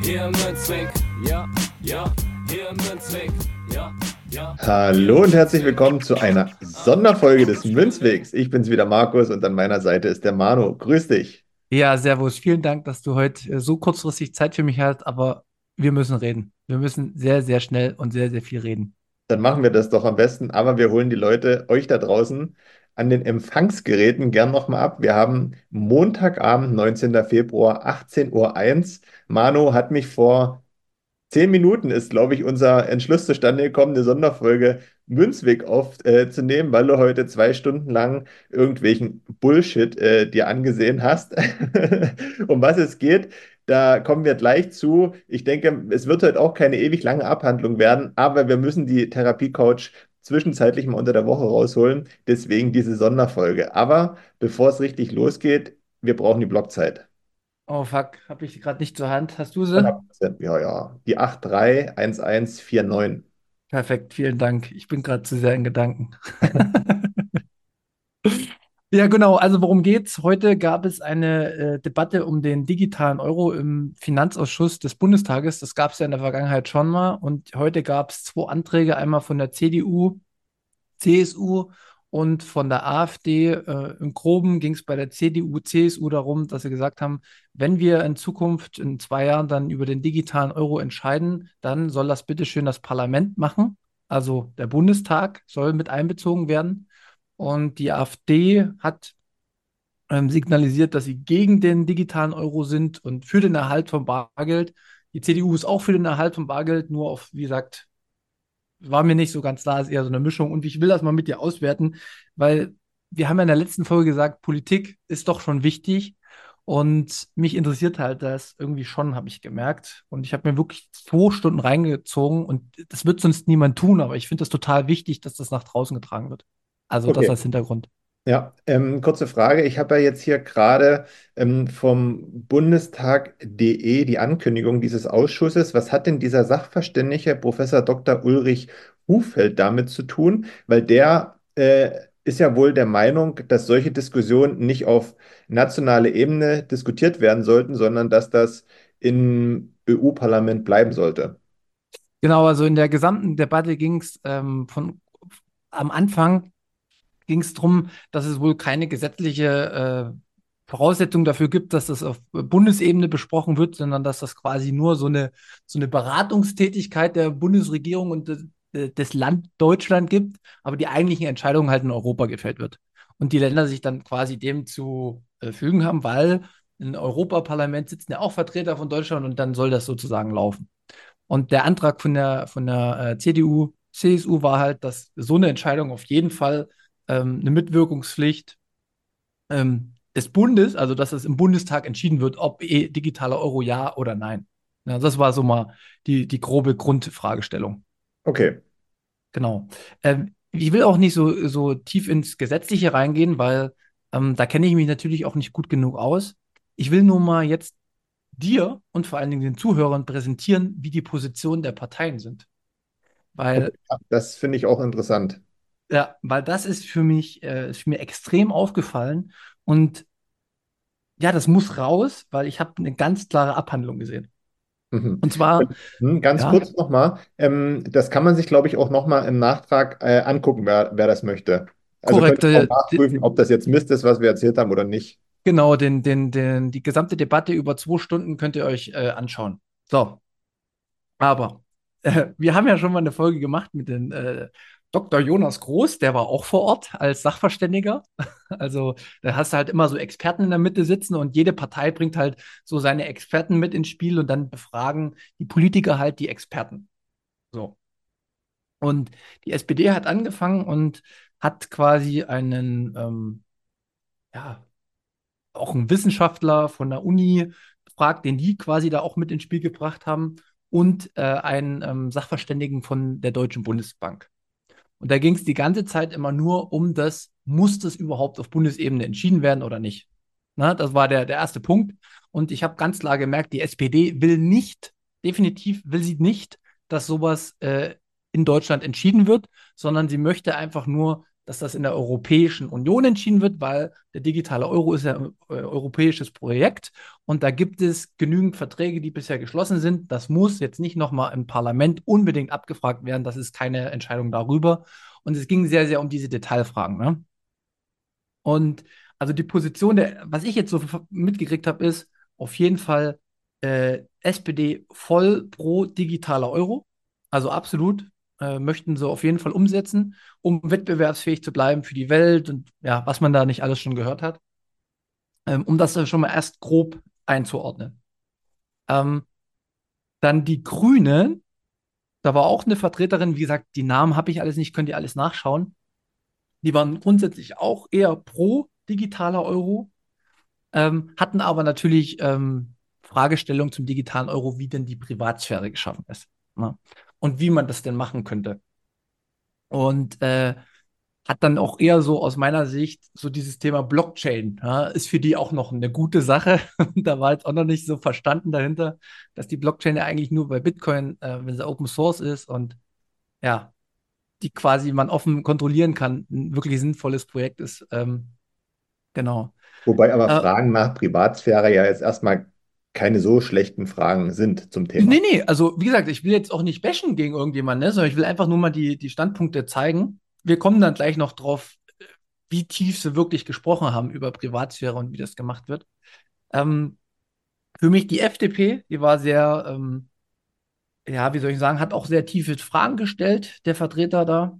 Hier im Münzweg, ja, ja, hier im Münzweg, ja. Ja. Hallo und herzlich willkommen zu einer Sonderfolge des Münzwegs. Ich bin's wieder Markus und an meiner Seite ist der Manu. Grüß dich. Ja, servus. Vielen Dank, dass du heute äh, so kurzfristig Zeit für mich hast, aber wir müssen reden. Wir müssen sehr, sehr schnell und sehr, sehr viel reden. Dann machen wir das doch am besten, aber wir holen die Leute, euch da draußen, an den Empfangsgeräten gern nochmal ab. Wir haben Montagabend, 19. Februar, 18.01 Uhr. Manu hat mich vor zehn Minuten ist, glaube ich, unser Entschluss zustande gekommen, eine Sonderfolge Münzweg aufzunehmen, äh, weil du heute zwei Stunden lang irgendwelchen Bullshit äh, dir angesehen hast. um was es geht, da kommen wir gleich zu. Ich denke, es wird heute auch keine ewig lange Abhandlung werden, aber wir müssen die Therapie-Coach zwischenzeitlich mal unter der Woche rausholen. Deswegen diese Sonderfolge. Aber bevor es richtig losgeht, wir brauchen die Blockzeit. Oh fuck, habe ich gerade nicht zur Hand. Hast du sie? Ja, ja. Die 831149. Perfekt, vielen Dank. Ich bin gerade zu sehr in Gedanken. Ja, genau. Also worum geht's? Heute gab es eine äh, Debatte um den digitalen Euro im Finanzausschuss des Bundestages. Das gab es ja in der Vergangenheit schon mal. Und heute gab es zwei Anträge, einmal von der CDU, CSU und von der AfD. Äh, Im Groben ging es bei der CDU, CSU darum, dass sie gesagt haben, wenn wir in Zukunft in zwei Jahren dann über den digitalen Euro entscheiden, dann soll das bitte schön das Parlament machen. Also der Bundestag soll mit einbezogen werden. Und die AfD hat ähm, signalisiert, dass sie gegen den digitalen Euro sind und für den Erhalt von Bargeld. Die CDU ist auch für den Erhalt von Bargeld, nur auf, wie gesagt, war mir nicht so ganz klar, ist eher so eine Mischung. Und ich will das mal mit dir auswerten, weil wir haben ja in der letzten Folge gesagt, Politik ist doch schon wichtig. Und mich interessiert halt das irgendwie schon, habe ich gemerkt. Und ich habe mir wirklich zwei Stunden reingezogen und das wird sonst niemand tun, aber ich finde das total wichtig, dass das nach draußen getragen wird. Also okay. das als Hintergrund. Ja, ähm, kurze Frage. Ich habe ja jetzt hier gerade ähm, vom Bundestag.de die Ankündigung dieses Ausschusses. Was hat denn dieser Sachverständige Professor Dr. Ulrich Hufeld damit zu tun? Weil der äh, ist ja wohl der Meinung, dass solche Diskussionen nicht auf nationale Ebene diskutiert werden sollten, sondern dass das im EU-Parlament bleiben sollte. Genau, also in der gesamten Debatte ging es ähm, von am Anfang ging es darum, dass es wohl keine gesetzliche äh, Voraussetzung dafür gibt, dass das auf Bundesebene besprochen wird, sondern dass das quasi nur so eine, so eine Beratungstätigkeit der Bundesregierung und des, des Land Deutschland gibt, aber die eigentlichen Entscheidungen halt in Europa gefällt wird. Und die Länder sich dann quasi dem zu äh, fügen haben, weil im Europaparlament sitzen ja auch Vertreter von Deutschland und dann soll das sozusagen laufen. Und der Antrag von der, von der äh, CDU, CSU war halt, dass so eine Entscheidung auf jeden Fall ähm, eine Mitwirkungspflicht ähm, des Bundes, also dass es im Bundestag entschieden wird, ob e digitaler Euro ja oder nein. Ja, das war so mal die, die grobe Grundfragestellung. Okay. Genau. Ähm, ich will auch nicht so, so tief ins Gesetzliche reingehen, weil ähm, da kenne ich mich natürlich auch nicht gut genug aus. Ich will nur mal jetzt dir und vor allen Dingen den Zuhörern präsentieren, wie die Positionen der Parteien sind. Weil, das finde ich auch interessant. Ja, weil das ist für mich, äh, ist mir extrem aufgefallen und ja, das muss raus, weil ich habe eine ganz klare Abhandlung gesehen. Mhm. Und zwar. Hm, ganz ja, kurz nochmal, ähm, das kann man sich, glaube ich, auch nochmal im Nachtrag äh, angucken, wer, wer das möchte. Also korrekt. Äh, nachprüfen, ob das jetzt Mist ist, was wir erzählt haben oder nicht. Genau, den, den, den, die gesamte Debatte über zwei Stunden könnt ihr euch äh, anschauen. So. Aber äh, wir haben ja schon mal eine Folge gemacht mit den äh, Dr. Jonas Groß, der war auch vor Ort als Sachverständiger. Also da hast du halt immer so Experten in der Mitte sitzen und jede Partei bringt halt so seine Experten mit ins Spiel und dann befragen die Politiker halt die Experten. So. Und die SPD hat angefangen und hat quasi einen, ähm, ja, auch einen Wissenschaftler von der Uni gefragt, den die quasi da auch mit ins Spiel gebracht haben und äh, einen ähm, Sachverständigen von der Deutschen Bundesbank. Und da ging es die ganze Zeit immer nur um das, muss das überhaupt auf Bundesebene entschieden werden oder nicht? Na, das war der, der erste Punkt. Und ich habe ganz klar gemerkt, die SPD will nicht, definitiv will sie nicht, dass sowas äh, in Deutschland entschieden wird, sondern sie möchte einfach nur, dass das in der Europäischen Union entschieden wird, weil der digitale Euro ist ja ein äh, europäisches Projekt und da gibt es genügend Verträge, die bisher geschlossen sind. Das muss jetzt nicht nochmal im Parlament unbedingt abgefragt werden. Das ist keine Entscheidung darüber. Und es ging sehr, sehr um diese Detailfragen. Ne? Und also die Position, der, was ich jetzt so mitgekriegt habe, ist auf jeden Fall äh, SPD voll pro digitaler Euro. Also absolut äh, möchten sie auf jeden Fall umsetzen, um wettbewerbsfähig zu bleiben für die Welt und ja, was man da nicht alles schon gehört hat. Ähm, um das schon mal erst grob einzuordnen. Ähm, dann die Grünen, da war auch eine Vertreterin, wie gesagt, die Namen habe ich alles nicht, könnt ihr alles nachschauen. Die waren grundsätzlich auch eher pro digitaler Euro, ähm, hatten aber natürlich ähm, Fragestellungen zum digitalen Euro, wie denn die Privatsphäre geschaffen ist. Ne? Und wie man das denn machen könnte. Und äh, hat dann auch eher so aus meiner Sicht so dieses Thema Blockchain, ja, ist für die auch noch eine gute Sache. da war jetzt auch noch nicht so verstanden dahinter, dass die Blockchain ja eigentlich nur bei Bitcoin, äh, wenn sie Open Source ist und ja, die quasi man offen kontrollieren kann, ein wirklich sinnvolles Projekt ist. Ähm, genau. Wobei aber äh, Fragen nach Privatsphäre ja jetzt erstmal keine so schlechten Fragen sind zum Thema. Nee, nee, also wie gesagt, ich will jetzt auch nicht bashen gegen irgendjemanden, ne, sondern ich will einfach nur mal die, die Standpunkte zeigen. Wir kommen dann gleich noch drauf, wie tief sie wirklich gesprochen haben über Privatsphäre und wie das gemacht wird. Ähm, für mich die FDP, die war sehr, ähm, ja, wie soll ich sagen, hat auch sehr tiefe Fragen gestellt, der Vertreter da.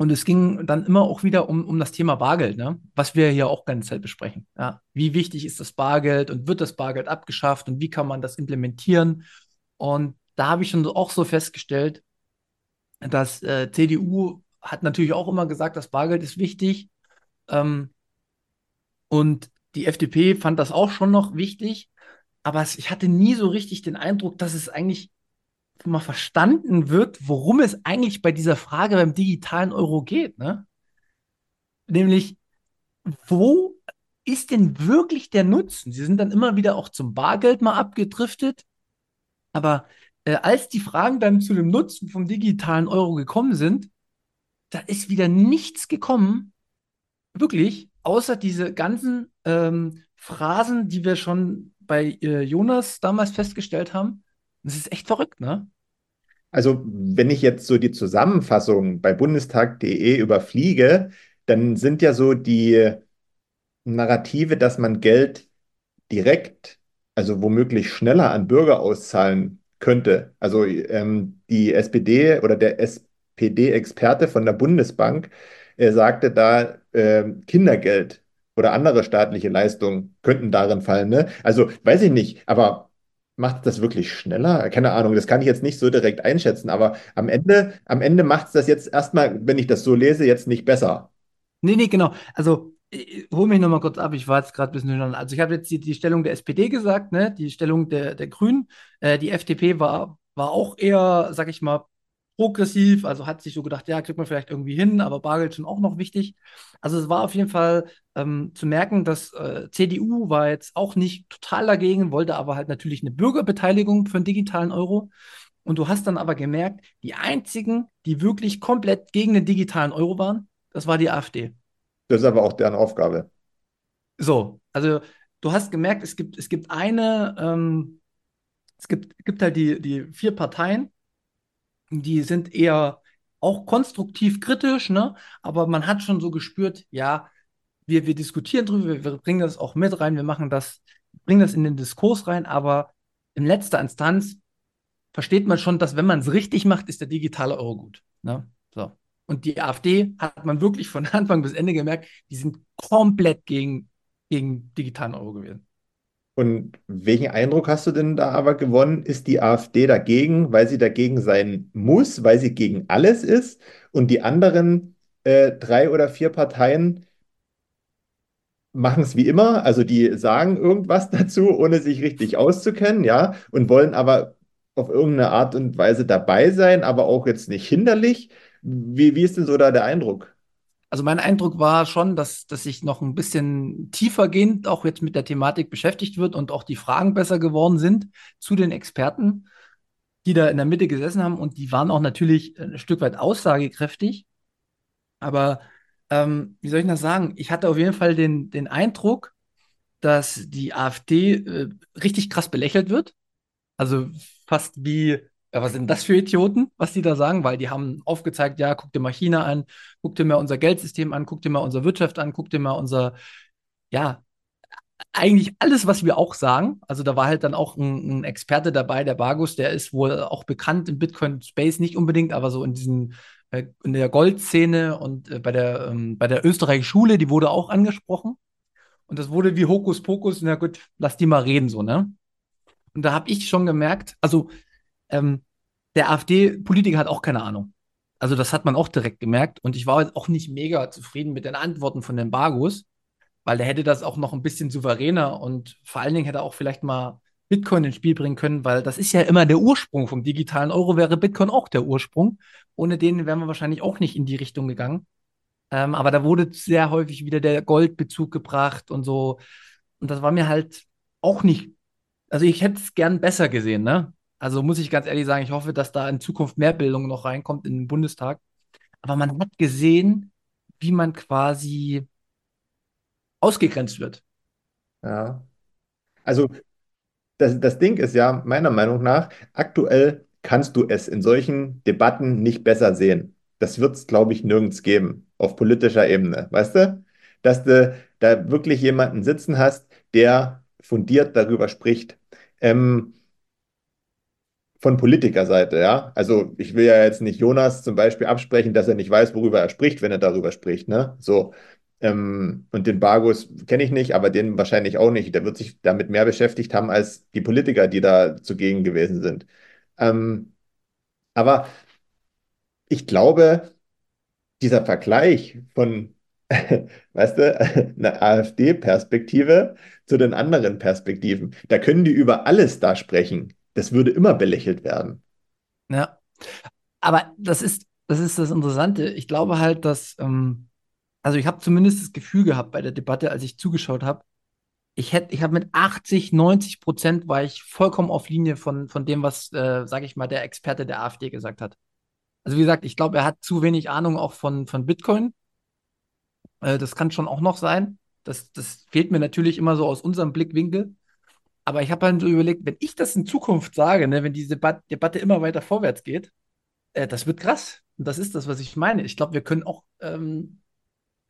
Und es ging dann immer auch wieder um, um das Thema Bargeld, ne? was wir hier auch ganz Zeit besprechen. Ja? Wie wichtig ist das Bargeld und wird das Bargeld abgeschafft und wie kann man das implementieren? Und da habe ich schon auch so festgestellt, dass äh, CDU hat natürlich auch immer gesagt, das Bargeld ist wichtig. Ähm, und die FDP fand das auch schon noch wichtig. Aber ich hatte nie so richtig den Eindruck, dass es eigentlich mal verstanden wird, worum es eigentlich bei dieser Frage beim digitalen Euro geht. Ne? Nämlich, wo ist denn wirklich der Nutzen? Sie sind dann immer wieder auch zum Bargeld mal abgedriftet. Aber äh, als die Fragen dann zu dem Nutzen vom digitalen Euro gekommen sind, da ist wieder nichts gekommen, wirklich, außer diese ganzen ähm, Phrasen, die wir schon bei äh, Jonas damals festgestellt haben. Das ist echt verrückt, ne? Also, wenn ich jetzt so die Zusammenfassung bei bundestag.de überfliege, dann sind ja so die Narrative, dass man Geld direkt, also womöglich schneller an Bürger auszahlen könnte. Also ähm, die SPD oder der SPD-Experte von der Bundesbank äh, sagte da, äh, Kindergeld oder andere staatliche Leistungen könnten darin fallen. Ne? Also weiß ich nicht, aber macht das wirklich schneller? Keine Ahnung, das kann ich jetzt nicht so direkt einschätzen, aber am Ende, am Ende macht es das jetzt erstmal, wenn ich das so lese, jetzt nicht besser. Nee, nee, genau. Also hol mich nochmal kurz ab, ich war jetzt gerade ein bisschen hören. Also ich habe jetzt die, die, Stellung der SPD gesagt, ne? die Stellung der, der Grünen. Äh, die FDP war, war auch eher, sag ich mal, progressiv, also hat sich so gedacht, ja, kriegt man vielleicht irgendwie hin, aber Bargeld schon auch noch wichtig. Also es war auf jeden Fall ähm, zu merken, dass äh, CDU war jetzt auch nicht total dagegen, wollte aber halt natürlich eine Bürgerbeteiligung für einen digitalen Euro. Und du hast dann aber gemerkt, die einzigen, die wirklich komplett gegen den digitalen Euro waren, das war die AfD. Das ist aber auch deren Aufgabe. So, also du hast gemerkt, es gibt, es gibt eine, ähm, es gibt, gibt halt die, die vier Parteien, die sind eher auch konstruktiv kritisch, ne? aber man hat schon so gespürt, ja, wir, wir diskutieren drüber, wir bringen das auch mit rein, wir machen das, bringen das in den Diskurs rein, aber in letzter Instanz versteht man schon, dass wenn man es richtig macht, ist der digitale Euro gut. Ne? So. Und die AfD hat man wirklich von Anfang bis Ende gemerkt, die sind komplett gegen, gegen digitalen Euro gewesen. Und welchen Eindruck hast du denn da aber gewonnen? Ist die AfD dagegen, weil sie dagegen sein muss, weil sie gegen alles ist? Und die anderen äh, drei oder vier Parteien machen es wie immer, also die sagen irgendwas dazu, ohne sich richtig auszukennen, ja, und wollen aber auf irgendeine Art und Weise dabei sein, aber auch jetzt nicht hinderlich. Wie, wie ist denn so da der Eindruck? Also mein Eindruck war schon, dass, dass sich noch ein bisschen tiefergehend auch jetzt mit der Thematik beschäftigt wird und auch die Fragen besser geworden sind zu den Experten, die da in der Mitte gesessen haben. Und die waren auch natürlich ein Stück weit aussagekräftig. Aber ähm, wie soll ich das sagen? Ich hatte auf jeden Fall den, den Eindruck, dass die AfD äh, richtig krass belächelt wird. Also fast wie, ja, was sind das für Idioten, was die da sagen? Weil die haben aufgezeigt, ja, guck dir mal China an, guck dir mal unser Geldsystem an, guck dir mal unsere Wirtschaft an, guck dir mal unser, ja, eigentlich alles, was wir auch sagen. Also da war halt dann auch ein, ein Experte dabei, der Bagus, der ist wohl auch bekannt im Bitcoin-Space, nicht unbedingt, aber so in diesen äh, in der Goldszene und äh, bei der, ähm, bei der Österreich-Schule, die wurde auch angesprochen. Und das wurde wie Hokuspokus, na gut, lass die mal reden, so, ne? Und da habe ich schon gemerkt, also ähm, der AfD-Politiker hat auch keine Ahnung. Also das hat man auch direkt gemerkt. Und ich war auch nicht mega zufrieden mit den Antworten von den Bargus, weil der hätte das auch noch ein bisschen souveräner und vor allen Dingen hätte er auch vielleicht mal Bitcoin ins Spiel bringen können, weil das ist ja immer der Ursprung vom digitalen Euro, wäre Bitcoin auch der Ursprung. Ohne den wären wir wahrscheinlich auch nicht in die Richtung gegangen. Ähm, aber da wurde sehr häufig wieder der Goldbezug gebracht und so. Und das war mir halt auch nicht also ich hätte es gern besser gesehen, ne? Also muss ich ganz ehrlich sagen, ich hoffe, dass da in Zukunft mehr Bildung noch reinkommt in den Bundestag. Aber man hat gesehen, wie man quasi ausgegrenzt wird. Ja. Also das, das Ding ist ja, meiner Meinung nach, aktuell kannst du es in solchen Debatten nicht besser sehen. Das wird es, glaube ich, nirgends geben, auf politischer Ebene. Weißt du? Dass du da wirklich jemanden sitzen hast, der fundiert darüber spricht. Ähm, von Politikerseite, ja. Also ich will ja jetzt nicht Jonas zum Beispiel absprechen, dass er nicht weiß, worüber er spricht, wenn er darüber spricht, ne? So. Ähm, und den Bargus kenne ich nicht, aber den wahrscheinlich auch nicht. Der wird sich damit mehr beschäftigt haben als die Politiker, die da zugegen gewesen sind. Ähm, aber ich glaube, dieser Vergleich von weißt du, eine AfD-Perspektive zu den anderen Perspektiven. Da können die über alles da sprechen. Das würde immer belächelt werden. Ja, aber das ist das, ist das Interessante. Ich glaube halt, dass, ähm, also ich habe zumindest das Gefühl gehabt bei der Debatte, als ich zugeschaut habe, ich ich habe mit 80, 90 Prozent war ich vollkommen auf Linie von, von dem, was, äh, sage ich mal, der Experte der AfD gesagt hat. Also wie gesagt, ich glaube, er hat zu wenig Ahnung auch von, von Bitcoin äh, das kann schon auch noch sein. Das, das fehlt mir natürlich immer so aus unserem Blickwinkel. Aber ich habe halt so überlegt, wenn ich das in Zukunft sage, ne, wenn diese Debat Debatte immer weiter vorwärts geht, äh, das wird krass. Und das ist das, was ich meine. Ich glaube, wir können auch ähm,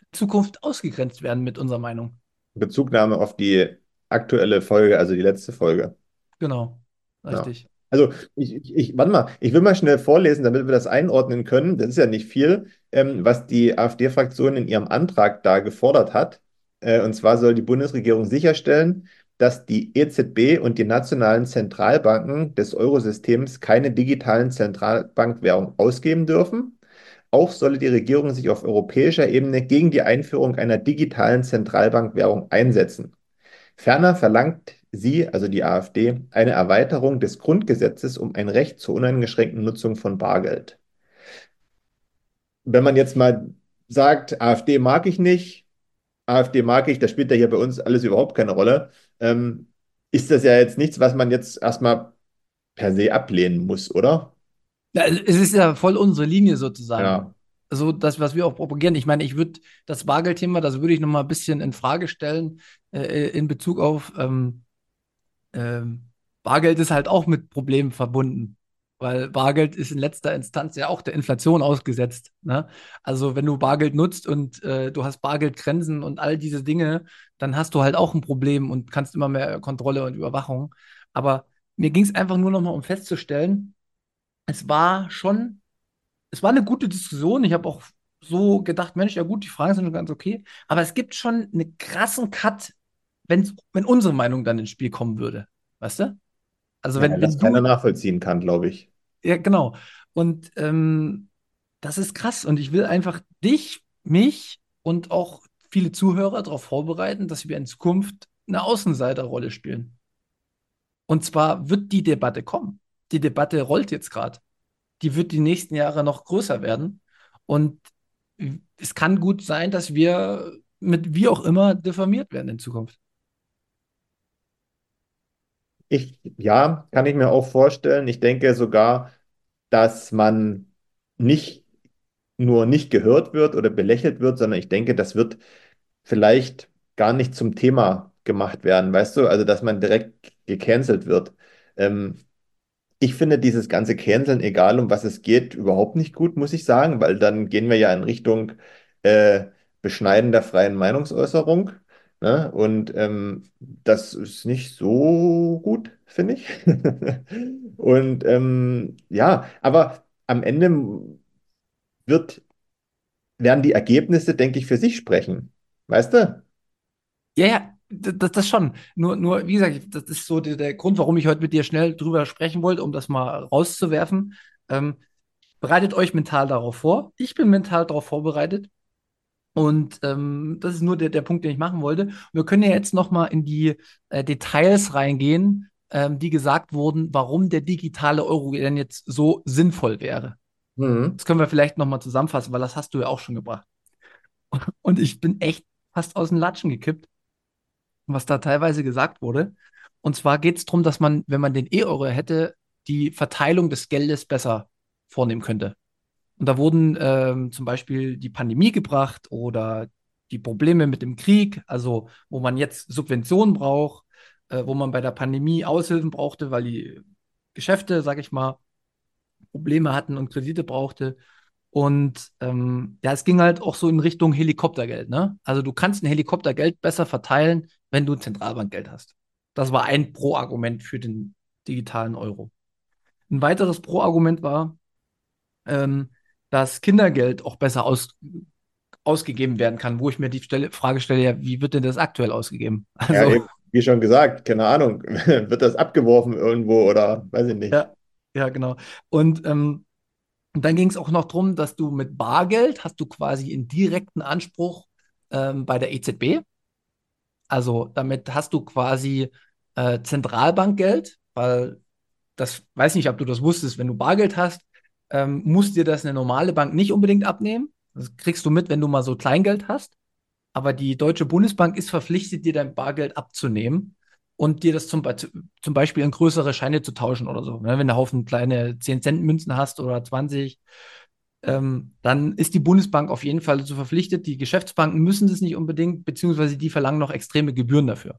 in Zukunft ausgegrenzt werden mit unserer Meinung. Bezugnahme auf die aktuelle Folge, also die letzte Folge. Genau, richtig. Ja. Also ich, ich, ich, warte mal, ich will mal schnell vorlesen, damit wir das einordnen können. Das ist ja nicht viel, ähm, was die AfD-Fraktion in ihrem Antrag da gefordert hat. Äh, und zwar soll die Bundesregierung sicherstellen, dass die EZB und die nationalen Zentralbanken des Eurosystems keine digitalen Zentralbankwährungen ausgeben dürfen. Auch solle die Regierung sich auf europäischer Ebene gegen die Einführung einer digitalen Zentralbankwährung einsetzen. Ferner verlangt sie, also die AfD, eine Erweiterung des Grundgesetzes um ein Recht zur uneingeschränkten Nutzung von Bargeld. Wenn man jetzt mal sagt, AfD mag ich nicht, AfD mag ich, das spielt ja hier bei uns alles überhaupt keine Rolle, ähm, ist das ja jetzt nichts, was man jetzt erstmal per se ablehnen muss, oder? Ja, es ist ja voll unsere Linie sozusagen. Ja so das, was wir auch propagieren. Ich meine, ich würde das Bargeldthema, das würde ich noch mal ein bisschen in Frage stellen äh, in Bezug auf ähm, ähm, Bargeld ist halt auch mit Problemen verbunden, weil Bargeld ist in letzter Instanz ja auch der Inflation ausgesetzt. Ne? Also wenn du Bargeld nutzt und äh, du hast Bargeldgrenzen und all diese Dinge, dann hast du halt auch ein Problem und kannst immer mehr Kontrolle und Überwachung. Aber mir ging es einfach nur noch mal um festzustellen, es war schon es war eine gute Diskussion. Ich habe auch so gedacht, Mensch, ja gut, die Fragen sind schon ganz okay. Aber es gibt schon einen krassen Cut, wenn unsere Meinung dann ins Spiel kommen würde. Weißt du? Also wenn, ja, das wenn keiner nachvollziehen kann, glaube ich. Ja, genau. Und ähm, das ist krass. Und ich will einfach dich, mich und auch viele Zuhörer darauf vorbereiten, dass wir in Zukunft eine Außenseiterrolle spielen. Und zwar wird die Debatte kommen. Die Debatte rollt jetzt gerade. Die wird die nächsten Jahre noch größer werden. Und es kann gut sein, dass wir mit wie auch immer diffamiert werden in Zukunft. Ich, ja, kann ich mir auch vorstellen. Ich denke sogar, dass man nicht nur nicht gehört wird oder belächelt wird, sondern ich denke, das wird vielleicht gar nicht zum Thema gemacht werden, weißt du? Also, dass man direkt gecancelt wird. Ähm, ich finde dieses ganze Canceln, egal um was es geht, überhaupt nicht gut, muss ich sagen, weil dann gehen wir ja in Richtung äh, Beschneiden der freien Meinungsäußerung. Ne? Und ähm, das ist nicht so gut, finde ich. Und ähm, ja, aber am Ende wird, werden die Ergebnisse, denke ich, für sich sprechen. Weißt du? Ja, ja, das, das schon. Nur, nur, wie gesagt, das ist so der, der Grund, warum ich heute mit dir schnell drüber sprechen wollte, um das mal rauszuwerfen. Ähm, bereitet euch mental darauf vor. Ich bin mental darauf vorbereitet. Und ähm, das ist nur der, der Punkt, den ich machen wollte. Wir können ja jetzt noch mal in die äh, Details reingehen, ähm, die gesagt wurden, warum der digitale Euro denn jetzt so sinnvoll wäre. Mhm. Das können wir vielleicht noch mal zusammenfassen, weil das hast du ja auch schon gebracht. Und ich bin echt fast aus den Latschen gekippt, was da teilweise gesagt wurde. Und zwar geht es darum, dass man, wenn man den E-Euro hätte, die Verteilung des Geldes besser vornehmen könnte. Und da wurden ähm, zum Beispiel die Pandemie gebracht oder die Probleme mit dem Krieg, also wo man jetzt Subventionen braucht, äh, wo man bei der Pandemie Aushilfen brauchte, weil die Geschäfte, sag ich mal, Probleme hatten und Kredite brauchte. Und ähm, ja, es ging halt auch so in Richtung Helikoptergeld. Ne? Also du kannst ein Helikoptergeld besser verteilen, wenn du Zentralbankgeld hast. Das war ein Pro-Argument für den digitalen Euro. Ein weiteres Pro-Argument war, ähm, dass Kindergeld auch besser aus, ausgegeben werden kann, wo ich mir die Stelle, Frage stelle, ja, wie wird denn das aktuell ausgegeben? Also, ja, wie schon gesagt, keine Ahnung, wird das abgeworfen irgendwo oder weiß ich nicht. Ja, ja genau. Und ähm, dann ging es auch noch darum, dass du mit Bargeld hast du quasi einen direkten Anspruch ähm, bei der EZB. Also damit hast du quasi äh, Zentralbankgeld, weil das weiß nicht, ob du das wusstest, wenn du Bargeld hast, ähm, muss dir das eine normale Bank nicht unbedingt abnehmen. Das kriegst du mit, wenn du mal so Kleingeld hast. Aber die Deutsche Bundesbank ist verpflichtet, dir dein Bargeld abzunehmen und dir das zum, zum Beispiel in größere Scheine zu tauschen oder so. Ne? Wenn du einen Haufen kleine 10-Cent-Münzen hast oder 20, ähm, dann ist die Bundesbank auf jeden Fall dazu verpflichtet. Die Geschäftsbanken müssen das nicht unbedingt, beziehungsweise die verlangen noch extreme Gebühren dafür.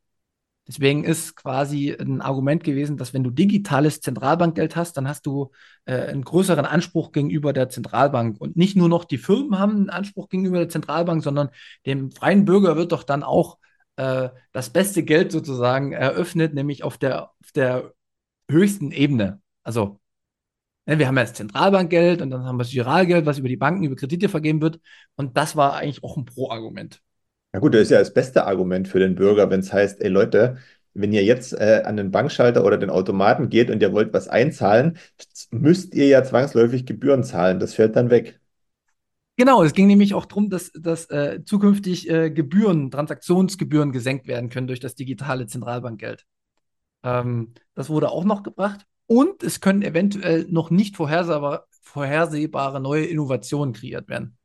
Deswegen ist quasi ein Argument gewesen, dass wenn du digitales Zentralbankgeld hast, dann hast du äh, einen größeren Anspruch gegenüber der Zentralbank. Und nicht nur noch die Firmen haben einen Anspruch gegenüber der Zentralbank, sondern dem freien Bürger wird doch dann auch äh, das beste Geld sozusagen eröffnet, nämlich auf der, auf der höchsten Ebene. Also ne, wir haben ja das Zentralbankgeld und dann haben wir das Giralgeld, was über die Banken, über Kredite vergeben wird. Und das war eigentlich auch ein Pro-Argument. Na gut, das ist ja das beste Argument für den Bürger, wenn es heißt, ey Leute, wenn ihr jetzt äh, an den Bankschalter oder den Automaten geht und ihr wollt was einzahlen, müsst ihr ja zwangsläufig Gebühren zahlen. Das fällt dann weg. Genau, es ging nämlich auch darum, dass, dass äh, zukünftig äh, Gebühren, Transaktionsgebühren gesenkt werden können durch das digitale Zentralbankgeld. Ähm, das wurde auch noch gebracht. Und es können eventuell noch nicht vorhersehbare, vorhersehbare neue Innovationen kreiert werden.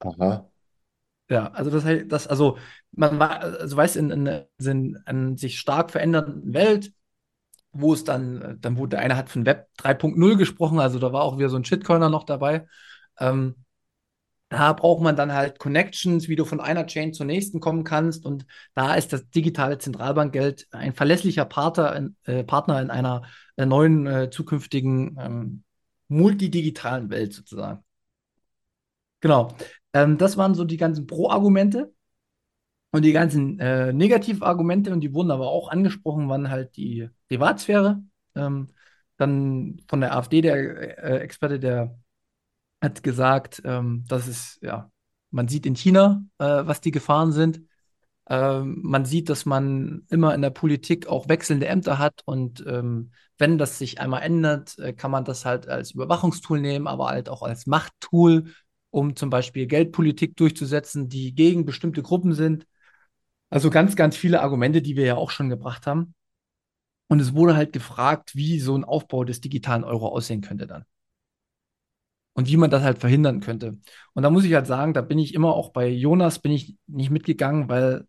Aha. Ja, also das heißt, das, also man also weiß, in, in, in einer sich stark verändernden Welt, wo es dann, dann wurde der eine hat von Web 3.0 gesprochen, also da war auch wieder so ein Shitcoiner noch dabei. Ähm, da braucht man dann halt Connections, wie du von einer Chain zur nächsten kommen kannst. Und da ist das digitale Zentralbankgeld ein verlässlicher Partner in, äh, Partner in einer äh, neuen äh, zukünftigen ähm, multidigitalen Welt sozusagen. Genau. Ähm, das waren so die ganzen Pro-Argumente. Und die ganzen äh, Negativargumente, und die wurden aber auch angesprochen, waren halt die Privatsphäre. Ähm, dann von der AfD, der äh, Experte, der hat gesagt, ähm, dass es, ja, man sieht in China, äh, was die Gefahren sind. Ähm, man sieht, dass man immer in der Politik auch wechselnde Ämter hat und ähm, wenn das sich einmal ändert, äh, kann man das halt als Überwachungstool nehmen, aber halt auch als Machttool um zum Beispiel Geldpolitik durchzusetzen, die gegen bestimmte Gruppen sind. Also ganz, ganz viele Argumente, die wir ja auch schon gebracht haben. Und es wurde halt gefragt, wie so ein Aufbau des digitalen Euro aussehen könnte dann. Und wie man das halt verhindern könnte. Und da muss ich halt sagen, da bin ich immer auch bei Jonas bin ich nicht mitgegangen, weil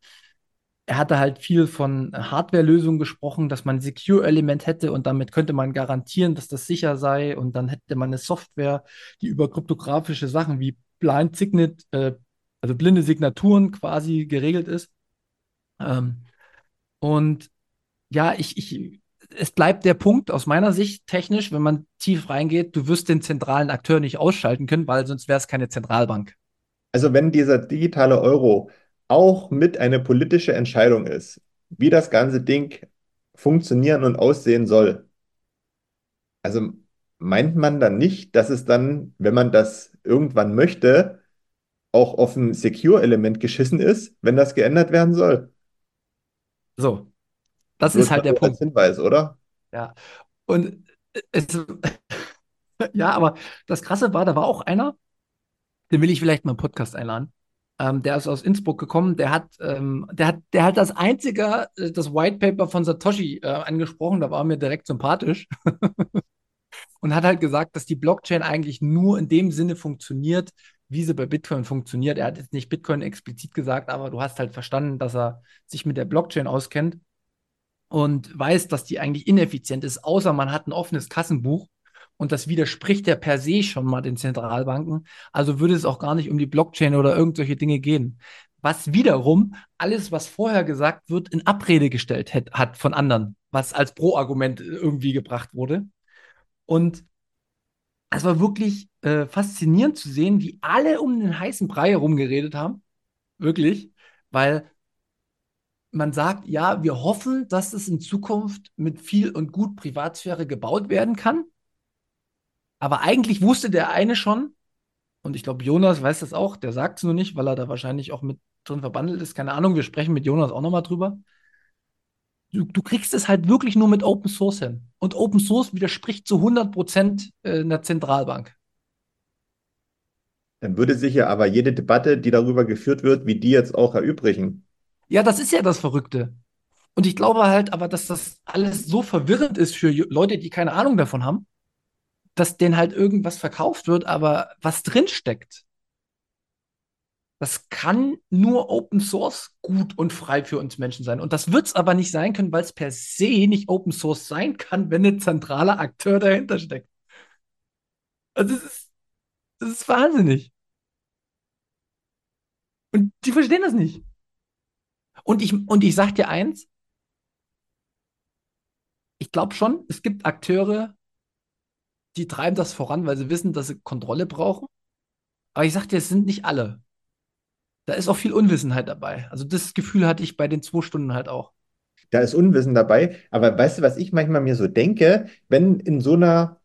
er hatte halt viel von Hardware-Lösungen gesprochen, dass man ein Secure-Element hätte und damit könnte man garantieren, dass das sicher sei und dann hätte man eine Software, die über kryptografische Sachen wie Blind Signet, äh, also blinde Signaturen quasi geregelt ist. Ähm, und ja, ich, ich, es bleibt der Punkt aus meiner Sicht technisch, wenn man tief reingeht, du wirst den zentralen Akteur nicht ausschalten können, weil sonst wäre es keine Zentralbank. Also wenn dieser digitale Euro auch mit eine politische Entscheidung ist, wie das ganze Ding funktionieren und aussehen soll. Also meint man dann nicht, dass es dann, wenn man das irgendwann möchte, auch auf ein Secure-Element geschissen ist, wenn das geändert werden soll? So, das ist halt der als Punkt. Hinweis, oder? Ja. Und es, ja, aber das Krasse war, da war auch einer, den will ich vielleicht mal im Podcast einladen. Ähm, der ist aus Innsbruck gekommen, der hat, ähm, der hat, der hat das einzige, äh, das White Paper von Satoshi äh, angesprochen, da war mir direkt sympathisch. Und hat halt gesagt, dass die Blockchain eigentlich nur in dem Sinne funktioniert, wie sie bei Bitcoin funktioniert. Er hat jetzt nicht Bitcoin explizit gesagt, aber du hast halt verstanden, dass er sich mit der Blockchain auskennt und weiß, dass die eigentlich ineffizient ist, außer man hat ein offenes Kassenbuch und das widerspricht ja per se schon mal den Zentralbanken. Also würde es auch gar nicht um die Blockchain oder irgendwelche Dinge gehen. Was wiederum alles, was vorher gesagt wird, in Abrede gestellt hat, hat von anderen, was als Pro-Argument irgendwie gebracht wurde. Und es war wirklich äh, faszinierend zu sehen, wie alle um den heißen Brei herumgeredet haben. Wirklich, weil man sagt, ja, wir hoffen, dass es in Zukunft mit viel und gut Privatsphäre gebaut werden kann. Aber eigentlich wusste der eine schon, und ich glaube, Jonas weiß das auch, der sagt es nur nicht, weil er da wahrscheinlich auch mit drin verbandelt ist. Keine Ahnung, wir sprechen mit Jonas auch nochmal drüber. Du, du, kriegst es halt wirklich nur mit Open Source hin. Und Open Source widerspricht zu 100 Prozent äh, einer Zentralbank. Dann würde sich ja aber jede Debatte, die darüber geführt wird, wie die jetzt auch erübrigen. Ja, das ist ja das Verrückte. Und ich glaube halt aber, dass das alles so verwirrend ist für Leute, die keine Ahnung davon haben, dass denen halt irgendwas verkauft wird, aber was drinsteckt, das kann nur Open Source gut und frei für uns Menschen sein. Und das wird es aber nicht sein können, weil es per se nicht Open Source sein kann, wenn ein zentraler Akteur dahinter steckt. Also das ist, das ist wahnsinnig. Und die verstehen das nicht. Und ich, und ich sag dir eins, ich glaube schon, es gibt Akteure, die treiben das voran, weil sie wissen, dass sie Kontrolle brauchen. Aber ich sag dir, es sind nicht alle. Da ist auch viel Unwissenheit dabei. Also das Gefühl hatte ich bei den zwei Stunden halt auch. Da ist Unwissen dabei. Aber weißt du, was ich manchmal mir so denke, wenn in so einer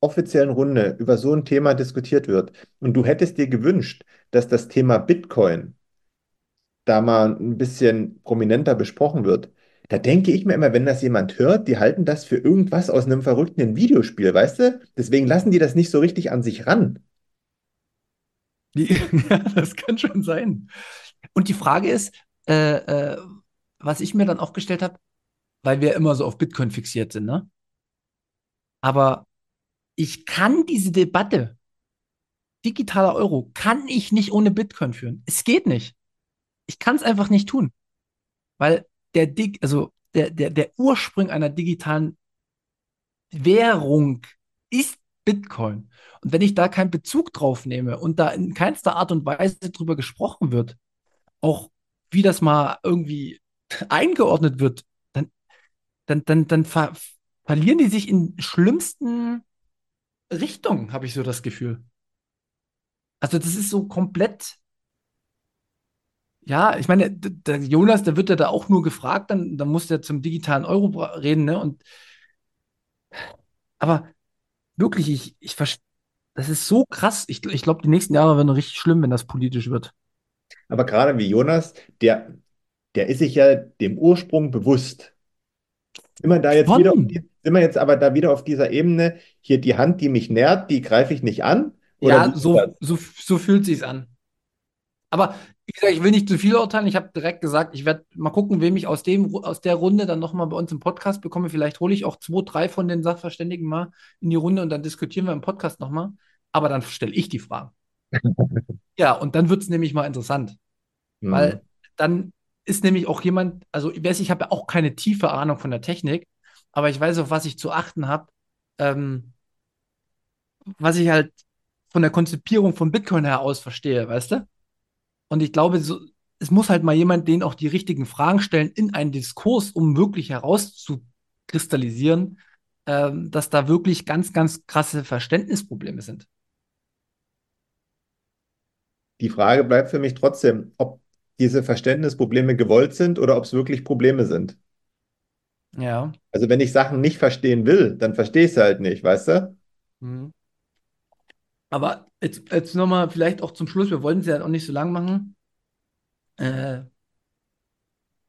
offiziellen Runde über so ein Thema diskutiert wird und du hättest dir gewünscht, dass das Thema Bitcoin da mal ein bisschen prominenter besprochen wird. Da denke ich mir immer, wenn das jemand hört, die halten das für irgendwas aus einem verrückten Videospiel, weißt du? Deswegen lassen die das nicht so richtig an sich ran. Ja, das kann schon sein. Und die Frage ist, äh, äh, was ich mir dann aufgestellt habe, weil wir immer so auf Bitcoin fixiert sind, ne? Aber ich kann diese Debatte, digitaler Euro, kann ich nicht ohne Bitcoin führen. Es geht nicht ich kann es einfach nicht tun. Weil der Dig, also der, der, der Ursprung einer digitalen Währung ist Bitcoin. Und wenn ich da keinen Bezug drauf nehme und da in keinster Art und Weise drüber gesprochen wird, auch wie das mal irgendwie eingeordnet wird, dann, dann, dann, dann ver verlieren die sich in schlimmsten Richtungen, habe ich so das Gefühl. Also das ist so komplett ja, ich meine, der Jonas, der wird ja da auch nur gefragt, dann, dann muss der zum digitalen Euro reden, ne? Und aber wirklich, ich, ich das ist so krass. Ich, ich glaube, die nächsten Jahre werden richtig schlimm, wenn das politisch wird. Aber gerade wie Jonas, der, der ist sich ja dem Ursprung bewusst. Sind wir da jetzt wieder auf die, sind wir jetzt aber da wieder auf dieser Ebene, hier die Hand, die mich nährt, die greife ich nicht an? Ja, so, so, so fühlt sich's an. Aber gesagt, ich will nicht zu viel urteilen. Ich habe direkt gesagt, ich werde mal gucken, wem ich aus dem, aus der Runde dann nochmal bei uns im Podcast bekomme. Vielleicht hole ich auch zwei, drei von den Sachverständigen mal in die Runde und dann diskutieren wir im Podcast nochmal. Aber dann stelle ich die Fragen. Ja, und dann wird es nämlich mal interessant, Hm. weil dann ist nämlich auch jemand, also ich weiß, ich habe ja auch keine tiefe Ahnung von der Technik, aber ich weiß, auf was ich zu achten habe, ähm, was ich halt von der Konzipierung von Bitcoin her aus verstehe, weißt du? Und ich glaube, so, es muss halt mal jemand den auch die richtigen Fragen stellen in einen Diskurs, um wirklich herauszukristallisieren, ähm, dass da wirklich ganz, ganz krasse Verständnisprobleme sind. Die Frage bleibt für mich trotzdem, ob diese Verständnisprobleme gewollt sind oder ob es wirklich Probleme sind. Ja. Also wenn ich Sachen nicht verstehen will, dann verstehe ich sie halt nicht, weißt du? Mhm. Aber jetzt, jetzt nochmal vielleicht auch zum Schluss, wir wollen es ja auch nicht so lang machen. Äh,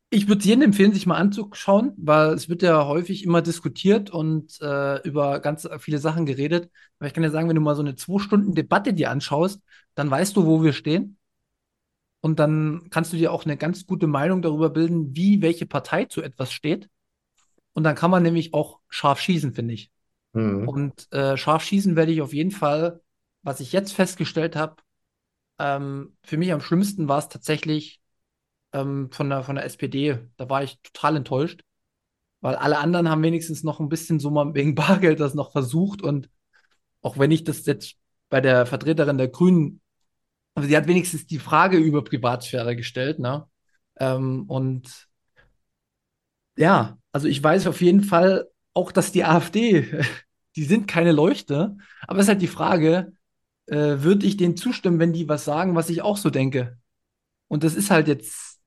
ich würde jedem empfehlen, sich mal anzuschauen, weil es wird ja häufig immer diskutiert und äh, über ganz viele Sachen geredet. Aber ich kann ja sagen, wenn du mal so eine zwei Stunden Debatte dir anschaust, dann weißt du, wo wir stehen. Und dann kannst du dir auch eine ganz gute Meinung darüber bilden, wie welche Partei zu etwas steht. Und dann kann man nämlich auch scharf schießen, finde ich. Hm. Und äh, scharf schießen werde ich auf jeden Fall, was ich jetzt festgestellt habe, ähm, für mich am schlimmsten war es tatsächlich ähm, von der, von der SPD. Da war ich total enttäuscht, weil alle anderen haben wenigstens noch ein bisschen so mal wegen Bargeld das noch versucht. Und auch wenn ich das jetzt bei der Vertreterin der Grünen, aber sie hat wenigstens die Frage über Privatsphäre gestellt, ne? Ähm, und ja, also ich weiß auf jeden Fall auch, dass die AfD, die sind keine Leuchte, aber es ist halt die Frage, äh, würde ich denen zustimmen, wenn die was sagen, was ich auch so denke? Und das ist halt jetzt,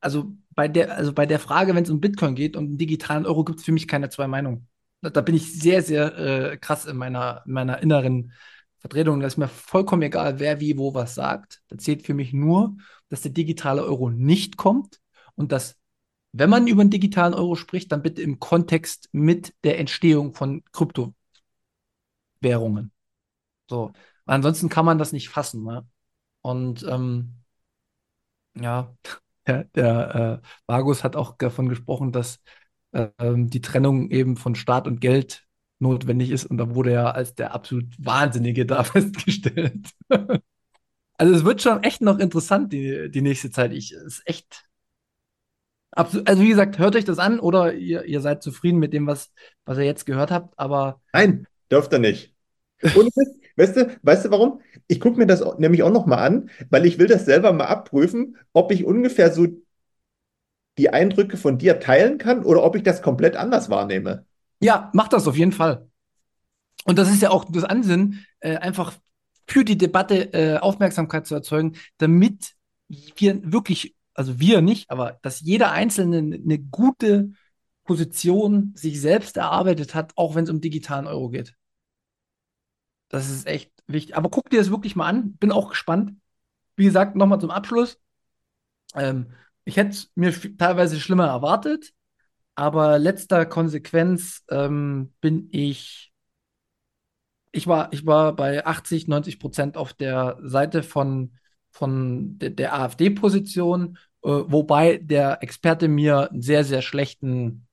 also bei der, also bei der Frage, wenn es um Bitcoin geht und um digitalen Euro, gibt es für mich keine zwei Meinungen. Da, da bin ich sehr, sehr äh, krass in meiner, in meiner inneren Vertretung. Da ist mir vollkommen egal, wer wie wo was sagt. Da zählt für mich nur, dass der digitale Euro nicht kommt und dass, wenn man über den digitalen Euro spricht, dann bitte im Kontext mit der Entstehung von Kryptowährungen. So. Ansonsten kann man das nicht fassen. Ne? Und ähm, ja, der, der äh, Vargus hat auch davon gesprochen, dass äh, die Trennung eben von Staat und Geld notwendig ist. Und da wurde er als der absolut Wahnsinnige da festgestellt. Also es wird schon echt noch interessant, die, die nächste Zeit. Ich, ist echt. Also wie gesagt, hört euch das an oder ihr, ihr seid zufrieden mit dem, was, was ihr jetzt gehört habt, aber Nein, dürft ihr nicht. Und weißt du, weißt du warum? Ich gucke mir das nämlich auch noch mal an, weil ich will das selber mal abprüfen, ob ich ungefähr so die Eindrücke von dir teilen kann oder ob ich das komplett anders wahrnehme. ja, macht das auf jeden Fall. Und das ist ja auch das Ansinnen, äh, einfach für die Debatte äh, Aufmerksamkeit zu erzeugen, damit wir wirklich, also wir nicht, aber dass jeder Einzelne eine gute Position sich selbst erarbeitet hat, auch wenn es um digitalen Euro geht. Das ist echt wichtig. Aber guck dir das wirklich mal an. Bin auch gespannt. Wie gesagt, nochmal zum Abschluss. Ähm, ich hätte es mir teilweise schlimmer erwartet, aber letzter Konsequenz ähm, bin ich ich war, ich war bei 80, 90 Prozent auf der Seite von, von de, der AfD-Position, äh, wobei der Experte mir einen sehr, sehr schlechten,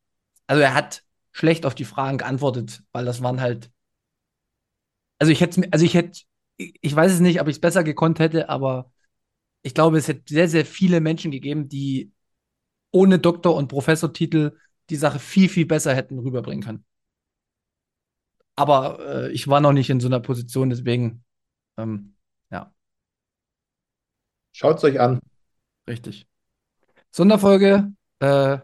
also er hat schlecht auf die Fragen geantwortet, weil das waren halt, also ich hätte, also ich hätte, ich weiß es nicht, ob ich es besser gekonnt hätte, aber ich glaube, es hätte sehr, sehr viele Menschen gegeben, die ohne Doktor- und Professortitel die Sache viel, viel besser hätten rüberbringen können. Aber äh, ich war noch nicht in so einer Position, deswegen, ähm, ja, Schaut es euch an. richtig. Sonderfolge, äh,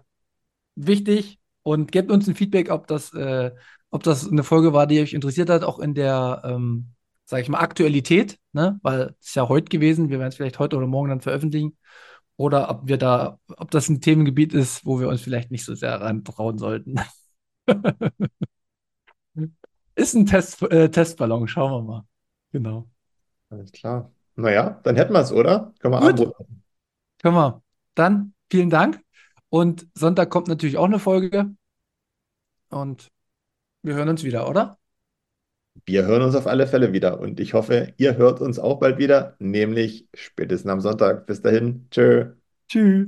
wichtig und gebt uns ein Feedback, ob das, äh, ob das eine Folge war, die euch interessiert hat, auch in der, ähm, sag ich mal, Aktualität, ne? Weil es ist ja heute gewesen, wir werden es vielleicht heute oder morgen dann veröffentlichen. Oder ob wir da, ob das ein Themengebiet ist, wo wir uns vielleicht nicht so sehr rantrauen sollten. Ist ein Test, äh, Testballon, schauen wir mal. Genau. Alles klar. Naja, dann hätten wir es, oder? Können wir Gut. Können wir. Dann vielen Dank. Und Sonntag kommt natürlich auch eine Folge. Und wir hören uns wieder, oder? wir hören uns auf alle Fälle wieder und ich hoffe, ihr hört uns auch bald wieder, nämlich spätestens am Sonntag. Bis dahin, tschö. Tschüss.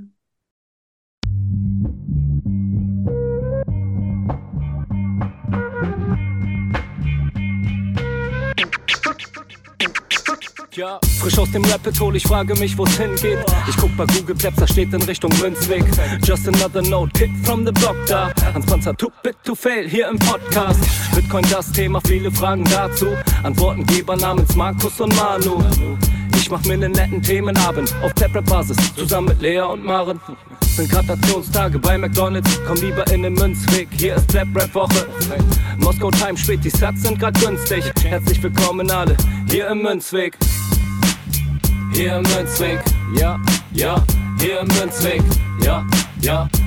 Frisch aus dem Rapid hol, ich frage mich, wo's hingeht. Ich guck bei Google Maps, da steht in Richtung Münzweg. Just another note, Kid from the Block da. Hans Panzer, too big to fail, hier im Podcast. Bitcoin das Thema, viele Fragen dazu. Antwortengeber namens Markus und Manu. Ich mach mir einen netten Themenabend auf Taprap-Basis, zusammen mit Lea und Maren. Sind Gratationstage bei McDonalds, komm lieber in den Münzweg, hier ist Flap Rap Woche. Moskau Time spät, die Sats sind grad günstig. Herzlich willkommen alle, hier im Münzweg. Hier im Münzweg, ja, ja, hier im Münzweg, ja, ja,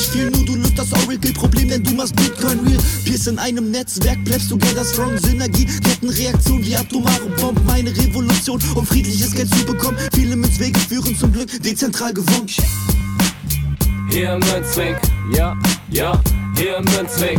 viel, nur du löst das Oracle-Problem, denn du machst Bitcoin real, Pierce in einem Netzwerk, bleibst together strong, Synergie, Kettenreaktion wie atomare Bomben, meine Revolution, um friedliches Geld zu bekommen. Viele Münzwege führen zum Glück dezentral gewonnen. Hier Münzweg, ja, ja, hier Münzweg,